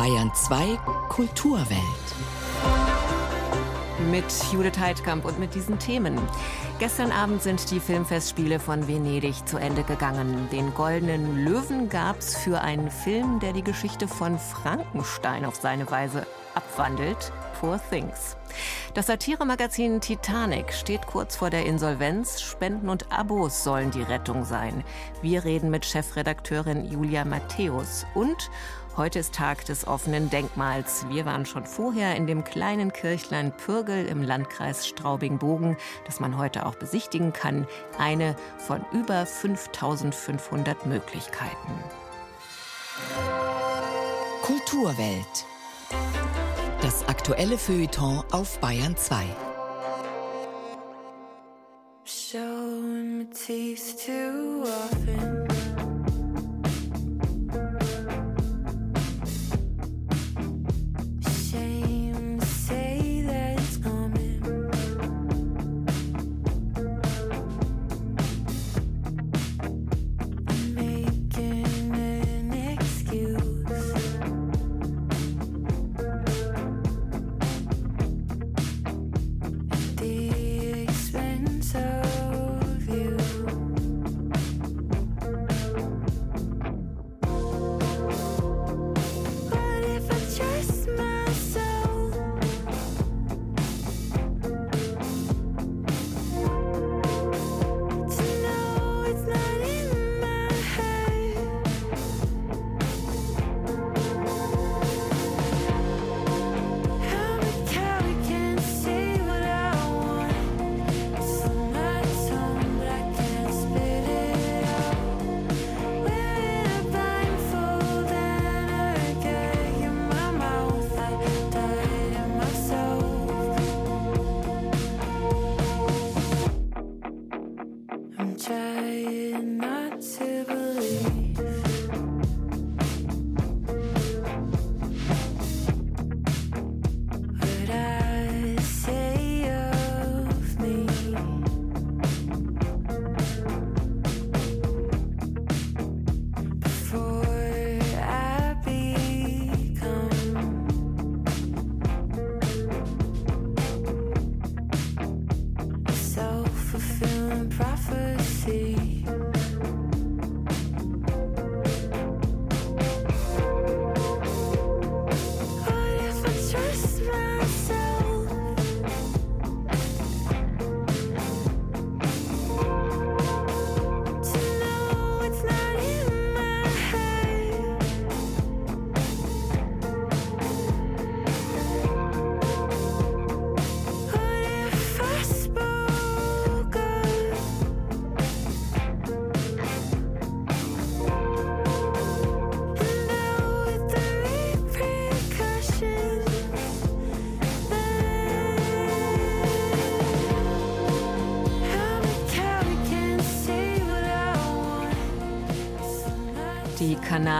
Bayern 2 Kulturwelt. Mit Judith Heidkamp und mit diesen Themen. Gestern Abend sind die Filmfestspiele von Venedig zu Ende gegangen. Den Goldenen Löwen gab es für einen Film, der die Geschichte von Frankenstein auf seine Weise abwandelt. Poor Things. Das Satiremagazin Titanic steht kurz vor der Insolvenz. Spenden und Abos sollen die Rettung sein. Wir reden mit Chefredakteurin Julia Matthäus. Und heute ist Tag des offenen Denkmals. Wir waren schon vorher in dem kleinen Kirchlein Pürgel im Landkreis Straubing-Bogen, das man heute auch besichtigen kann. Eine von über 5500 Möglichkeiten. Kulturwelt. Das aktuelle Feuilleton auf Bayern 2. Show too often.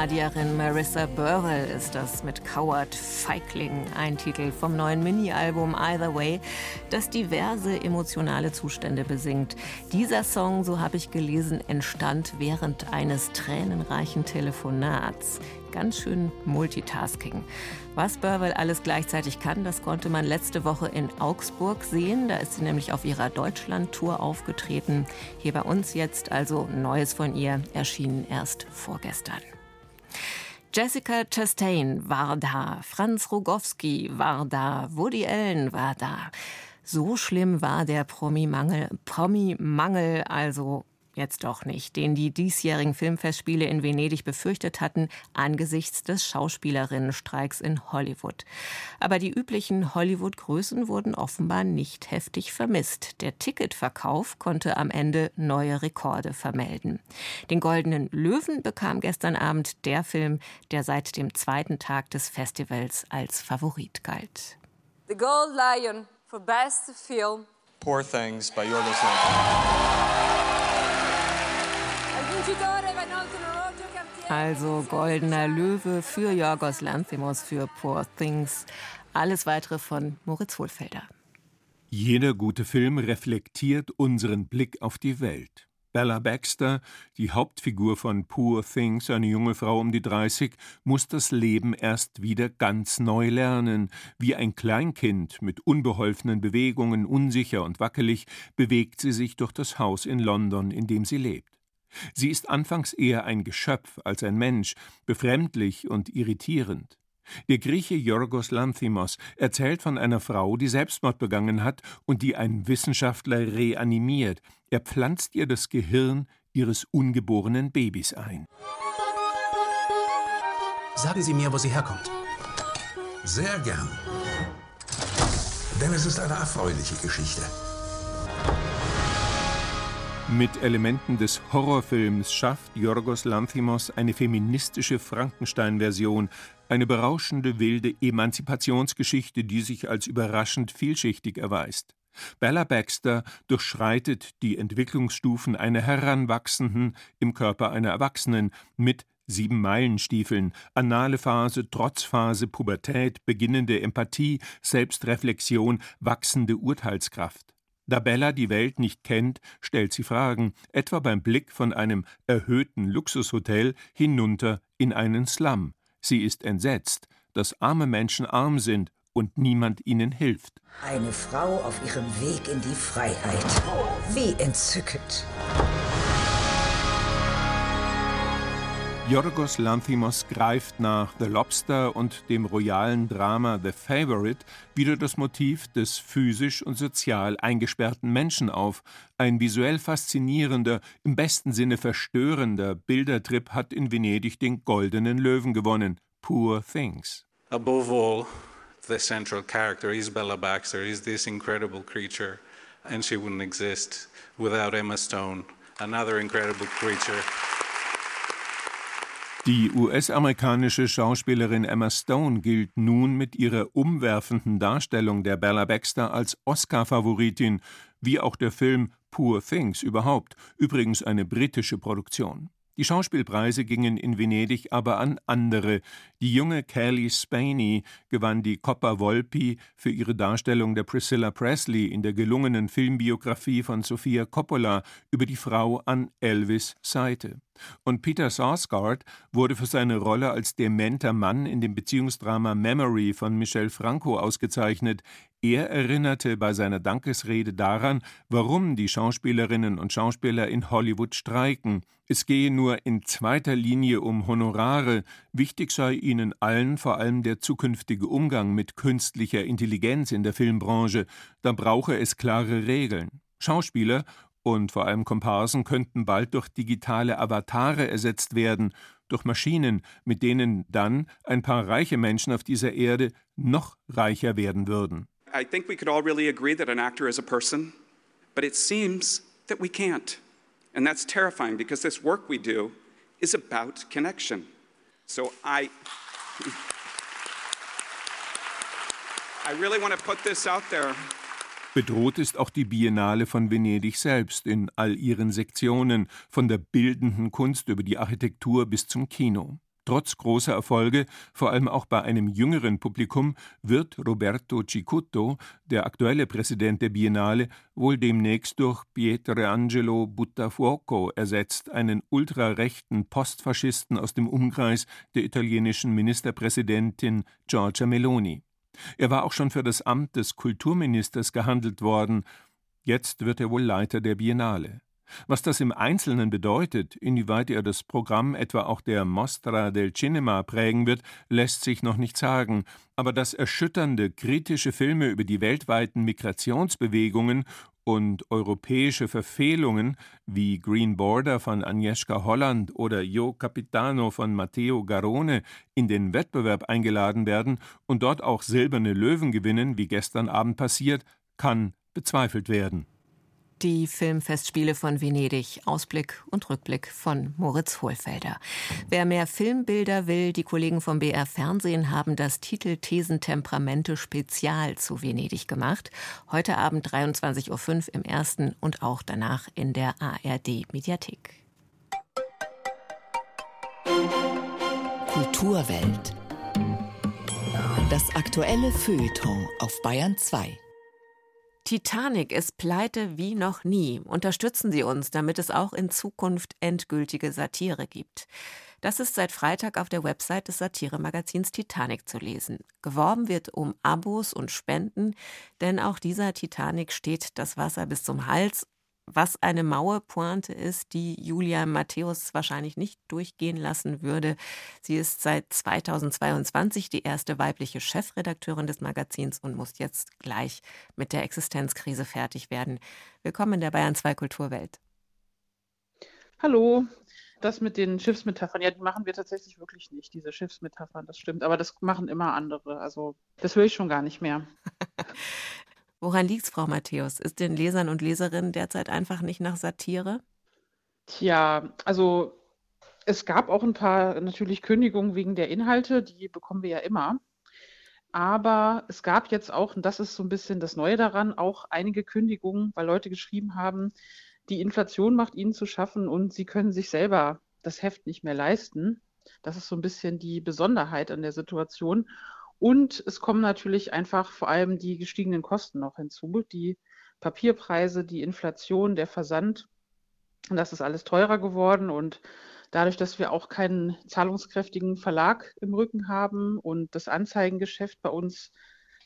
Kanadierin Marissa Burwell ist das mit Coward Feigling, ein Titel vom neuen Mini-Album Either Way, das diverse emotionale Zustände besingt. Dieser Song, so habe ich gelesen, entstand während eines tränenreichen Telefonats. Ganz schön Multitasking. Was Burwell alles gleichzeitig kann, das konnte man letzte Woche in Augsburg sehen. Da ist sie nämlich auf ihrer Deutschland-Tour aufgetreten. Hier bei uns jetzt also Neues von ihr, erschienen erst vorgestern. Jessica Chastain war da, Franz Rogowski war da, Woody Allen war da. So schlimm war der Promi-Mangel, Promi-Mangel also jetzt doch nicht, den die diesjährigen Filmfestspiele in Venedig befürchtet hatten angesichts des Schauspielerinnenstreiks in Hollywood. Aber die üblichen Hollywood-Größen wurden offenbar nicht heftig vermisst. Der Ticketverkauf konnte am Ende neue Rekorde vermelden. Den Goldenen Löwen bekam gestern Abend der Film, der seit dem zweiten Tag des Festivals als Favorit galt. The Gold Lion for Best Film. Poor Things by Yorgos Lanthimos. Also Goldener Löwe für Jorgos Lanthimos für Poor Things. Alles weitere von Moritz Hohlfelder. Jeder gute Film reflektiert unseren Blick auf die Welt. Bella Baxter, die Hauptfigur von Poor Things, eine junge Frau um die 30, muss das Leben erst wieder ganz neu lernen. Wie ein Kleinkind mit unbeholfenen Bewegungen, unsicher und wackelig, bewegt sie sich durch das Haus in London, in dem sie lebt. Sie ist anfangs eher ein Geschöpf als ein Mensch, befremdlich und irritierend. Der Grieche Yorgos Lanthimos erzählt von einer Frau, die Selbstmord begangen hat und die ein Wissenschaftler reanimiert. Er pflanzt ihr das Gehirn ihres ungeborenen Babys ein. Sagen Sie mir, wo sie herkommt. Sehr gern. Denn es ist eine erfreuliche Geschichte. Mit Elementen des Horrorfilms schafft Yorgos Lanthimos eine feministische Frankenstein-Version, eine berauschende, wilde Emanzipationsgeschichte, die sich als überraschend vielschichtig erweist. Bella Baxter durchschreitet die Entwicklungsstufen einer Heranwachsenden im Körper einer Erwachsenen mit sieben Meilenstiefeln, anale Phase, Trotzphase, Pubertät, beginnende Empathie, Selbstreflexion, wachsende Urteilskraft. Da Bella die Welt nicht kennt, stellt sie Fragen, etwa beim Blick von einem erhöhten Luxushotel hinunter in einen Slum. Sie ist entsetzt, dass arme Menschen arm sind und niemand ihnen hilft. Eine Frau auf ihrem Weg in die Freiheit. Wie entzückend. Yorgos Lanthimos greift nach The Lobster und dem royalen Drama The Favorite wieder das Motiv des physisch und sozial eingesperrten Menschen auf. Ein visuell faszinierender, im besten Sinne verstörender Bildertrip hat in Venedig den Goldenen Löwen gewonnen. Poor Things. Above all, the central character, Isabella Baxter, is this incredible creature, and she wouldn't exist without Emma Stone, another incredible creature. Die US-amerikanische Schauspielerin Emma Stone gilt nun mit ihrer umwerfenden Darstellung der Bella Baxter als Oscar-Favoritin, wie auch der Film Poor Things überhaupt, übrigens eine britische Produktion. Die Schauspielpreise gingen in Venedig aber an andere. Die junge Kelly Spaney gewann die Coppa Volpi für ihre Darstellung der Priscilla Presley in der gelungenen Filmbiografie von Sofia Coppola über die Frau an Elvis Seite. Und Peter Sarsgaard wurde für seine Rolle als dementer Mann in dem Beziehungsdrama Memory von Michel Franco ausgezeichnet. Er erinnerte bei seiner Dankesrede daran, warum die Schauspielerinnen und Schauspieler in Hollywood streiken. Es gehe nur in zweiter Linie um Honorare, wichtig sei ihnen allen vor allem der zukünftige Umgang mit künstlicher Intelligenz in der Filmbranche, da brauche es klare Regeln. Schauspieler und vor allem Komparsen könnten bald durch digitale Avatare ersetzt werden, durch Maschinen, mit denen dann ein paar reiche Menschen auf dieser Erde noch reicher werden würden. I think we could all really agree that an actor is a person, but it seems that we can't. And that's terrifying because this work we do is about connection. So I. I really want to put this out there. Bedroht ist auch die Biennale von Venedig selbst in all ihren Sektionen, von der bildenden Kunst über die Architektur bis zum Kino. Trotz großer Erfolge, vor allem auch bei einem jüngeren Publikum, wird Roberto Cicutto, der aktuelle Präsident der Biennale, wohl demnächst durch Pietrangelo Buttafuoco ersetzt, einen ultrarechten Postfaschisten aus dem Umkreis der italienischen Ministerpräsidentin Giorgia Meloni. Er war auch schon für das Amt des Kulturministers gehandelt worden, jetzt wird er wohl Leiter der Biennale. Was das im Einzelnen bedeutet, inwieweit er das Programm etwa auch der Mostra del Cinema prägen wird, lässt sich noch nicht sagen, aber dass erschütternde, kritische Filme über die weltweiten Migrationsbewegungen und europäische Verfehlungen wie Green Border von Agnieszka Holland oder Io Capitano von Matteo Garone in den Wettbewerb eingeladen werden und dort auch silberne Löwen gewinnen, wie gestern Abend passiert, kann bezweifelt werden. Die Filmfestspiele von Venedig. Ausblick und Rückblick von Moritz Hohlfelder. Wer mehr Filmbilder will, die Kollegen vom BR Fernsehen haben das Titel Thesen Temperamente Spezial zu Venedig gemacht. Heute Abend 23.05 Uhr im ersten und auch danach in der ARD Mediathek. Kulturwelt. Das aktuelle Feuilleton auf Bayern 2. Titanic ist pleite wie noch nie. Unterstützen Sie uns, damit es auch in Zukunft endgültige Satire gibt. Das ist seit Freitag auf der Website des Satiremagazins Titanic zu lesen. Geworben wird um Abos und Spenden, denn auch dieser Titanic steht das Wasser bis zum Hals was eine Mauerpointe ist, die Julia Matthäus wahrscheinlich nicht durchgehen lassen würde. Sie ist seit 2022 die erste weibliche Chefredakteurin des Magazins und muss jetzt gleich mit der Existenzkrise fertig werden. Willkommen in der Bayern 2 Kulturwelt. Hallo. Das mit den Schiffsmetaphern, ja, die machen wir tatsächlich wirklich nicht, diese Schiffsmetaphern, das stimmt. Aber das machen immer andere. Also das höre ich schon gar nicht mehr. Woran liegt's, Frau Matthäus? Ist den Lesern und Leserinnen derzeit einfach nicht nach Satire? Tja, also es gab auch ein paar natürlich Kündigungen wegen der Inhalte, die bekommen wir ja immer. Aber es gab jetzt auch, und das ist so ein bisschen das Neue daran, auch einige Kündigungen, weil Leute geschrieben haben, die Inflation macht ihnen zu schaffen und sie können sich selber das Heft nicht mehr leisten. Das ist so ein bisschen die Besonderheit an der Situation. Und es kommen natürlich einfach vor allem die gestiegenen Kosten noch hinzu, die Papierpreise, die Inflation, der Versand. Und das ist alles teurer geworden. Und dadurch, dass wir auch keinen zahlungskräftigen Verlag im Rücken haben und das Anzeigengeschäft bei uns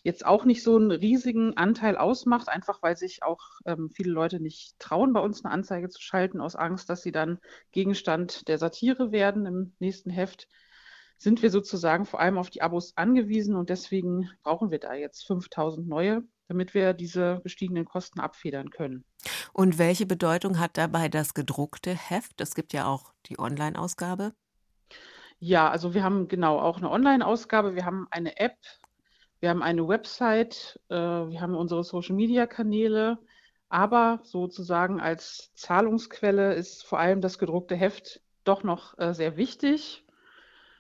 jetzt auch nicht so einen riesigen Anteil ausmacht, einfach weil sich auch ähm, viele Leute nicht trauen, bei uns eine Anzeige zu schalten, aus Angst, dass sie dann Gegenstand der Satire werden im nächsten Heft, sind wir sozusagen vor allem auf die Abos angewiesen und deswegen brauchen wir da jetzt 5000 neue, damit wir diese gestiegenen Kosten abfedern können. Und welche Bedeutung hat dabei das gedruckte Heft? Es gibt ja auch die Online-Ausgabe. Ja, also wir haben genau auch eine Online-Ausgabe, wir haben eine App, wir haben eine Website, äh, wir haben unsere Social-Media-Kanäle, aber sozusagen als Zahlungsquelle ist vor allem das gedruckte Heft doch noch äh, sehr wichtig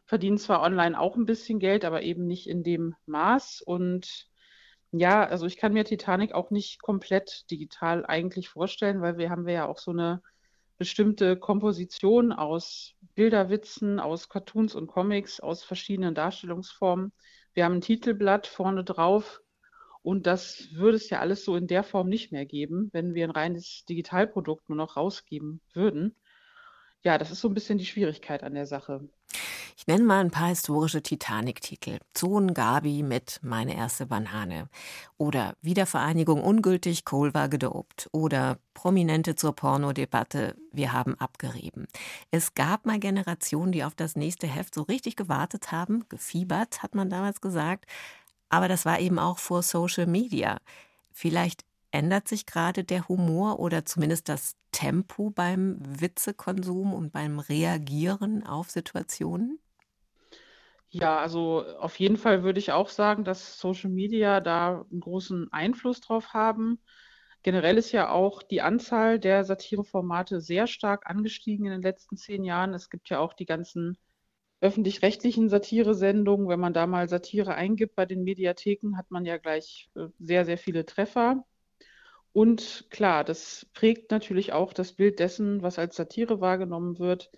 verdienen zwar online auch ein bisschen Geld, aber eben nicht in dem Maß. Und ja, also ich kann mir Titanic auch nicht komplett digital eigentlich vorstellen, weil wir haben wir ja auch so eine bestimmte Komposition aus Bilderwitzen, aus Cartoons und Comics, aus verschiedenen Darstellungsformen. Wir haben ein Titelblatt vorne drauf und das würde es ja alles so in der Form nicht mehr geben, wenn wir ein reines Digitalprodukt nur noch rausgeben würden. Ja, das ist so ein bisschen die Schwierigkeit an der Sache. Ich nenne mal ein paar historische Titanic-Titel. Zoon Gabi mit Meine erste Banane. Oder Wiedervereinigung ungültig, Kohl war gedopt. Oder Prominente zur Pornodebatte, wir haben abgerieben. Es gab mal Generationen, die auf das nächste Heft so richtig gewartet haben. Gefiebert, hat man damals gesagt. Aber das war eben auch vor Social Media. Vielleicht ändert sich gerade der Humor oder zumindest das Tempo beim Witzekonsum und beim Reagieren auf Situationen? Ja, also auf jeden Fall würde ich auch sagen, dass Social Media da einen großen Einfluss drauf haben. Generell ist ja auch die Anzahl der Satireformate sehr stark angestiegen in den letzten zehn Jahren. Es gibt ja auch die ganzen öffentlich-rechtlichen Satiresendungen. Wenn man da mal Satire eingibt bei den Mediatheken, hat man ja gleich äh, sehr, sehr viele Treffer. Und klar, das prägt natürlich auch das Bild dessen, was als Satire wahrgenommen wird.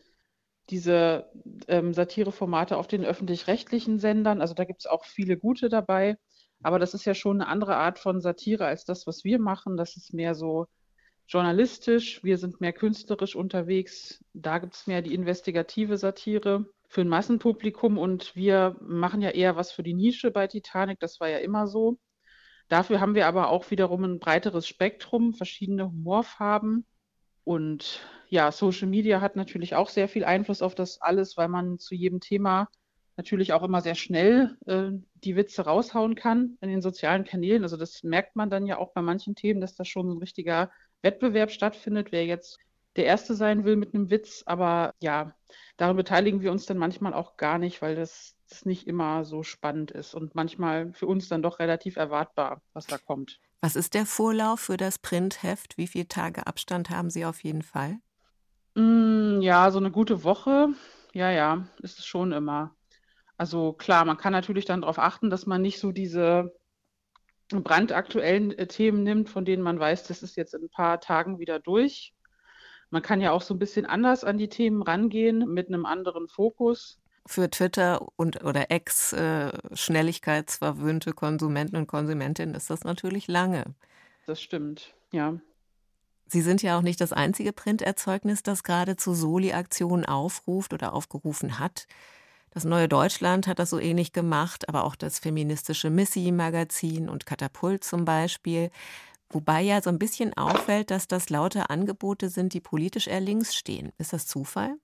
Diese ähm, Satireformate auf den öffentlich-rechtlichen Sendern, also da gibt es auch viele gute dabei, aber das ist ja schon eine andere Art von Satire als das, was wir machen. Das ist mehr so journalistisch, wir sind mehr künstlerisch unterwegs. Da gibt es mehr die investigative Satire für ein Massenpublikum und wir machen ja eher was für die Nische bei Titanic, das war ja immer so. Dafür haben wir aber auch wiederum ein breiteres Spektrum, verschiedene Humorfarben. Und ja, Social Media hat natürlich auch sehr viel Einfluss auf das alles, weil man zu jedem Thema natürlich auch immer sehr schnell äh, die Witze raushauen kann in den sozialen Kanälen. Also das merkt man dann ja auch bei manchen Themen, dass da schon ein richtiger Wettbewerb stattfindet, wer jetzt der Erste sein will mit einem Witz. Aber ja, daran beteiligen wir uns dann manchmal auch gar nicht, weil das es nicht immer so spannend ist und manchmal für uns dann doch relativ erwartbar, was da kommt. Was ist der Vorlauf für das Printheft? Wie viele Tage Abstand haben Sie auf jeden Fall? Mm, ja, so eine gute Woche. Ja, ja, ist es schon immer. Also klar, man kann natürlich dann darauf achten, dass man nicht so diese brandaktuellen äh, Themen nimmt, von denen man weiß, das ist jetzt in ein paar Tagen wieder durch. Man kann ja auch so ein bisschen anders an die Themen rangehen, mit einem anderen Fokus für Twitter und oder Ex-schnelligkeitsverwöhnte äh, Konsumenten und Konsumentinnen ist das natürlich lange. das stimmt, ja. Sie sind ja auch nicht das einzige Printerzeugnis, das gerade zu Soli-Aktionen aufruft oder aufgerufen hat. Das Neue Deutschland hat das so ähnlich gemacht, aber auch das feministische Missy-Magazin und Katapult zum Beispiel. Wobei ja so ein bisschen auffällt, dass das lauter Angebote sind, die politisch eher links stehen. Ist das Zufall?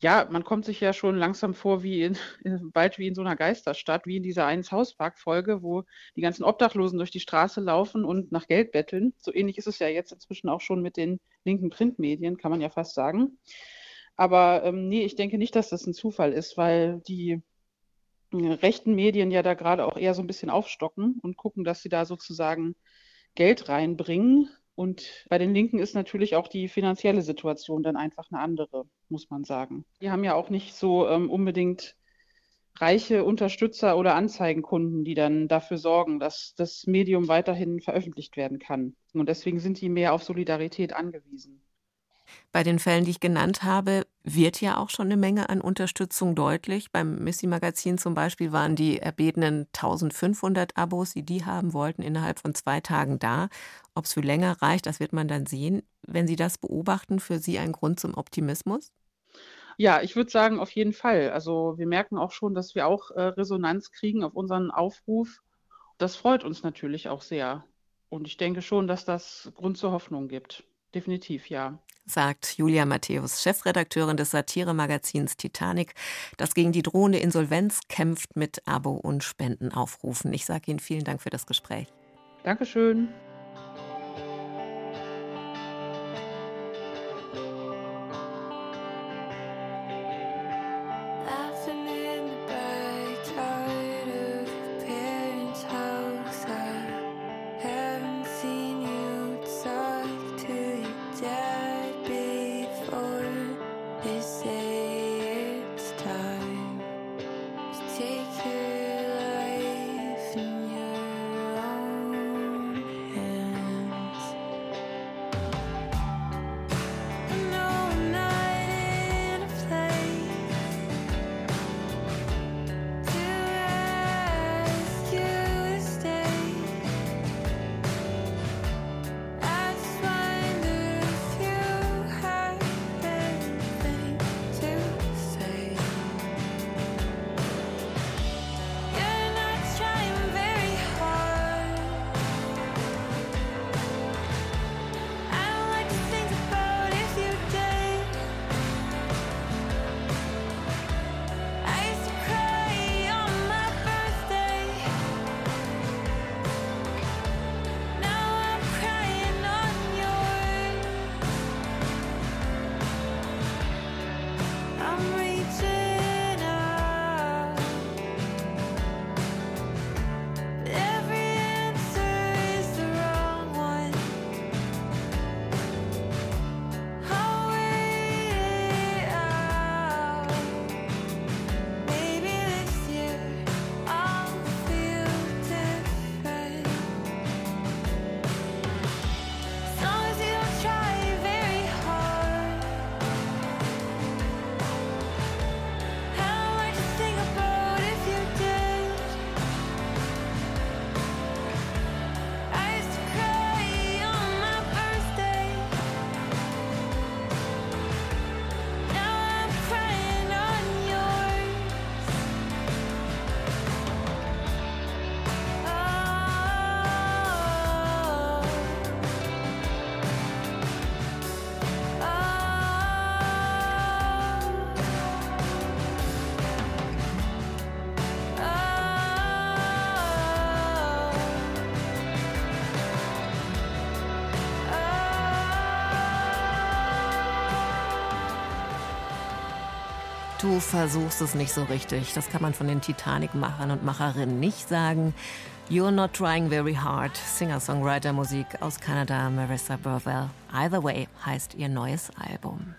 Ja, man kommt sich ja schon langsam vor wie in, in bald wie in so einer Geisterstadt, wie in dieser eins Hauspark-Folge, wo die ganzen Obdachlosen durch die Straße laufen und nach Geld betteln. So ähnlich ist es ja jetzt inzwischen auch schon mit den linken Printmedien, kann man ja fast sagen. Aber ähm, nee, ich denke nicht, dass das ein Zufall ist, weil die äh, rechten Medien ja da gerade auch eher so ein bisschen aufstocken und gucken, dass sie da sozusagen Geld reinbringen. Und bei den Linken ist natürlich auch die finanzielle Situation dann einfach eine andere, muss man sagen. Die haben ja auch nicht so ähm, unbedingt reiche Unterstützer oder Anzeigenkunden, die dann dafür sorgen, dass das Medium weiterhin veröffentlicht werden kann. Und deswegen sind die mehr auf Solidarität angewiesen. Bei den Fällen, die ich genannt habe, wird ja auch schon eine Menge an Unterstützung deutlich. Beim Missy-Magazin zum Beispiel waren die erbetenen 1500 Abos, die die haben wollten, innerhalb von zwei Tagen da. Ob es für länger reicht, das wird man dann sehen. Wenn Sie das beobachten, für Sie ein Grund zum Optimismus? Ja, ich würde sagen, auf jeden Fall. Also wir merken auch schon, dass wir auch äh, Resonanz kriegen auf unseren Aufruf. Das freut uns natürlich auch sehr. Und ich denke schon, dass das Grund zur Hoffnung gibt. Definitiv, ja sagt Julia Matthäus, Chefredakteurin des Satiremagazins Titanic, das gegen die drohende Insolvenz kämpft mit Abo- und Spendenaufrufen. Ich sage Ihnen vielen Dank für das Gespräch. Dankeschön. Du versuchst es nicht so richtig. Das kann man von den Titanic-Machern und Macherinnen nicht sagen. You're not trying very hard. Singer-Songwriter-Musik aus Kanada, Marissa Burwell. Either Way heißt ihr neues Album.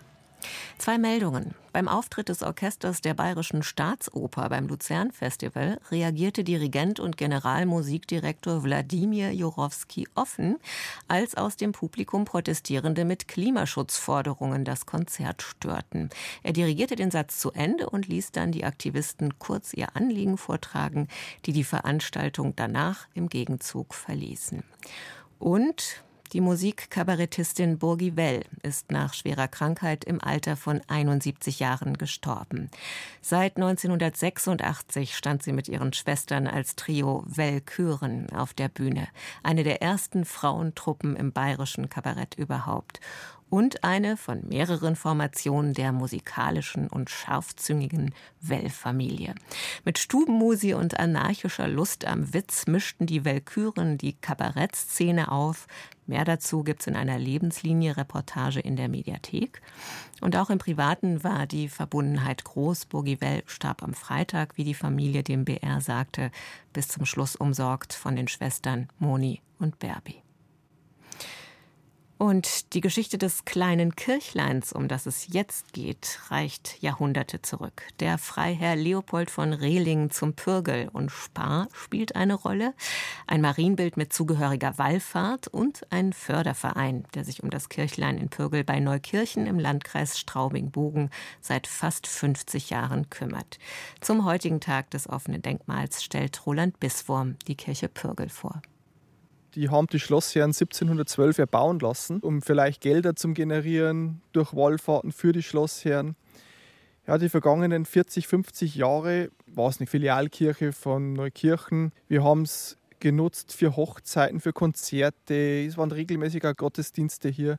Zwei Meldungen. Beim Auftritt des Orchesters der Bayerischen Staatsoper beim Luzern Festival reagierte Dirigent und Generalmusikdirektor Wladimir Jorowski offen, als aus dem Publikum Protestierende mit Klimaschutzforderungen das Konzert störten. Er dirigierte den Satz zu Ende und ließ dann die Aktivisten kurz ihr Anliegen vortragen, die die Veranstaltung danach im Gegenzug verließen. Und die Musikkabarettistin Burgi Well ist nach schwerer Krankheit im Alter von 71 Jahren gestorben. Seit 1986 stand sie mit ihren Schwestern als Trio Wellküren auf der Bühne, eine der ersten Frauentruppen im bayerischen Kabarett überhaupt und eine von mehreren Formationen der musikalischen und scharfzüngigen Well-Familie. Mit Stubenmusi und anarchischer Lust am Witz mischten die Wellküren die Kabarettszene auf. Mehr dazu gibt's in einer Lebenslinie-Reportage in der Mediathek. Und auch im Privaten war die Verbundenheit groß. Burgi Well starb am Freitag, wie die Familie dem BR sagte, bis zum Schluss umsorgt von den Schwestern Moni und Berbi. Und die Geschichte des kleinen Kirchleins, um das es jetzt geht, reicht Jahrhunderte zurück. Der Freiherr Leopold von Rehling zum Pürgel und Spar spielt eine Rolle, ein Marienbild mit zugehöriger Wallfahrt und ein Förderverein, der sich um das Kirchlein in Pürgel bei Neukirchen im Landkreis Straubing-Bogen seit fast 50 Jahren kümmert. Zum heutigen Tag des offenen Denkmals stellt Roland Biswurm die Kirche Pürgel vor. Die haben die Schlossherren 1712 erbauen lassen, um vielleicht Gelder zu generieren durch Wallfahrten für die Schlossherren. Ja, die vergangenen 40, 50 Jahre war es eine Filialkirche von Neukirchen. Wir haben es genutzt für Hochzeiten, für Konzerte. Es waren regelmäßiger Gottesdienste hier.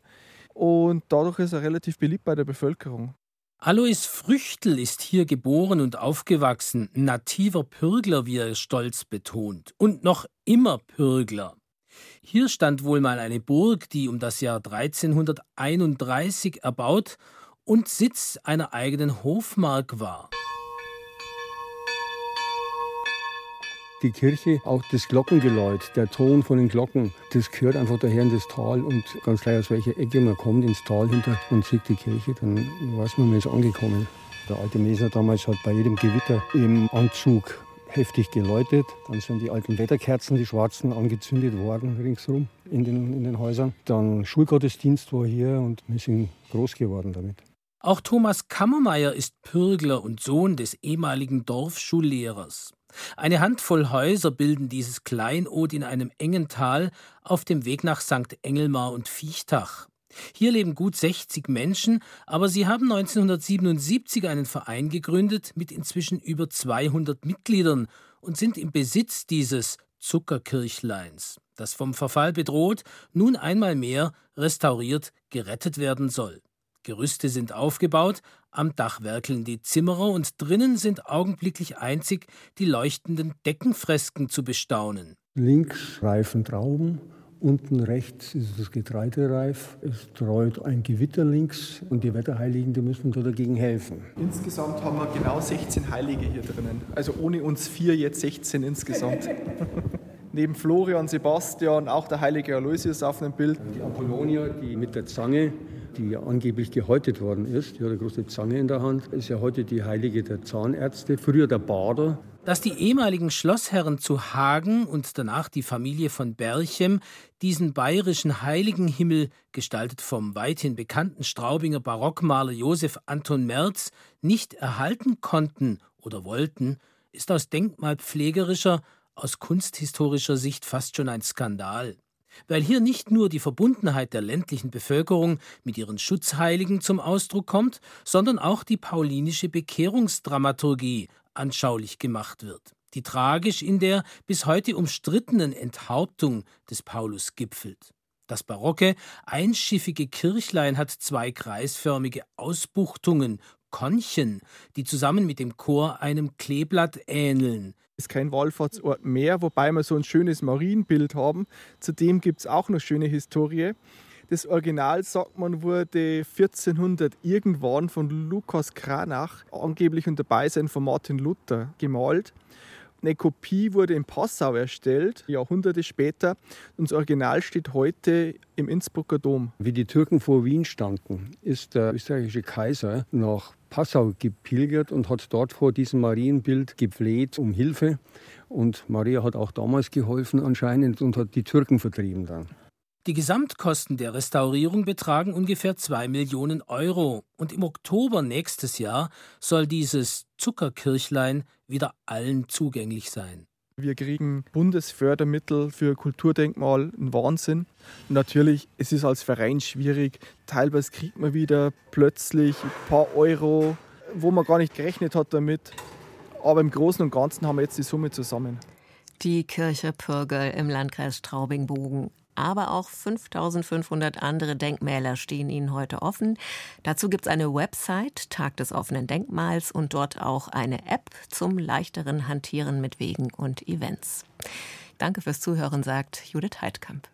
Und dadurch ist er relativ beliebt bei der Bevölkerung. Alois Früchtel ist hier geboren und aufgewachsen, nativer Pürgler, wie er stolz betont, und noch immer Pürgler. Hier stand wohl mal eine Burg, die um das Jahr 1331 erbaut und Sitz einer eigenen Hofmark war. Die Kirche, auch das Glockengeläut, der Ton von den Glocken, das gehört einfach daher in das Tal und ganz gleich aus welcher Ecke man kommt ins Tal hinter und sieht die Kirche, dann weiß man, man ist angekommen. Der alte Meser damals hat bei jedem Gewitter im Anzug heftig geläutet. Dann sind die alten Wetterkerzen, die schwarzen, angezündet worden ringsherum in den, in den Häusern. Dann Schulgottesdienst war hier und wir sind groß geworden damit. Auch Thomas Kammermeier ist Pürgler und Sohn des ehemaligen Dorfschullehrers. Eine Handvoll Häuser bilden dieses Kleinod in einem engen Tal auf dem Weg nach St. Engelmar und Viechtach. Hier leben gut 60 Menschen, aber sie haben 1977 einen Verein gegründet mit inzwischen über 200 Mitgliedern und sind im Besitz dieses Zuckerkirchleins, das vom Verfall bedroht, nun einmal mehr restauriert, gerettet werden soll. Gerüste sind aufgebaut, am Dach werkeln die Zimmerer und drinnen sind augenblicklich einzig die leuchtenden Deckenfresken zu bestaunen. Links reifen Trauben, Unten rechts ist das Getreidereif. Es treut ein Gewitter links und die Wetterheiligen, die müssen da dagegen helfen. Insgesamt haben wir genau 16 Heilige hier drinnen. Also ohne uns vier jetzt 16 insgesamt. Neben Florian, Sebastian, auch der heilige Aloysius auf einem Bild. Die Apollonia, die mit der Zange, die angeblich gehäutet worden ist, die hat eine große Zange in der Hand, ist ja heute die Heilige der Zahnärzte, früher der Bader. Dass die ehemaligen Schlossherren zu Hagen und danach die Familie von Berchem diesen bayerischen Heiligenhimmel, gestaltet vom weithin bekannten Straubinger Barockmaler Josef Anton Merz, nicht erhalten konnten oder wollten, ist aus denkmalpflegerischer, aus kunsthistorischer Sicht fast schon ein Skandal. Weil hier nicht nur die Verbundenheit der ländlichen Bevölkerung mit ihren Schutzheiligen zum Ausdruck kommt, sondern auch die paulinische Bekehrungsdramaturgie anschaulich gemacht wird, die tragisch in der bis heute umstrittenen Enthauptung des Paulus gipfelt. Das barocke, einschiffige Kirchlein hat zwei kreisförmige Ausbuchtungen, Konchen, die zusammen mit dem Chor einem Kleeblatt ähneln. Ist kein Wallfahrtsort mehr, wobei wir so ein schönes Marienbild haben. Zudem gibt es auch noch schöne Historie. Das Original, sagt man, wurde 1400 irgendwann von Lukas Kranach, angeblich unter Beisein von Martin Luther, gemalt. Eine Kopie wurde in Passau erstellt, Jahrhunderte später. Und das Original steht heute im Innsbrucker Dom. Wie die Türken vor Wien standen, ist der österreichische Kaiser nach Passau gepilgert und hat dort vor diesem Marienbild gefleht um Hilfe. Und Maria hat auch damals geholfen anscheinend und hat die Türken vertrieben dann. Die Gesamtkosten der Restaurierung betragen ungefähr 2 Millionen Euro und im Oktober nächstes Jahr soll dieses Zuckerkirchlein wieder allen zugänglich sein. Wir kriegen Bundesfördermittel für Kulturdenkmal, ein Wahnsinn. Und natürlich, es ist als Verein schwierig. Teilweise kriegt man wieder plötzlich ein paar Euro, wo man gar nicht gerechnet hat damit. Aber im Großen und Ganzen haben wir jetzt die Summe zusammen. Die Kirche Pürgel im Landkreis Straubing-Bogen aber auch 5500 andere Denkmäler stehen Ihnen heute offen. Dazu gibt es eine Website, Tag des offenen Denkmals, und dort auch eine App zum leichteren Hantieren mit Wegen und Events. Danke fürs Zuhören, sagt Judith Heidkamp.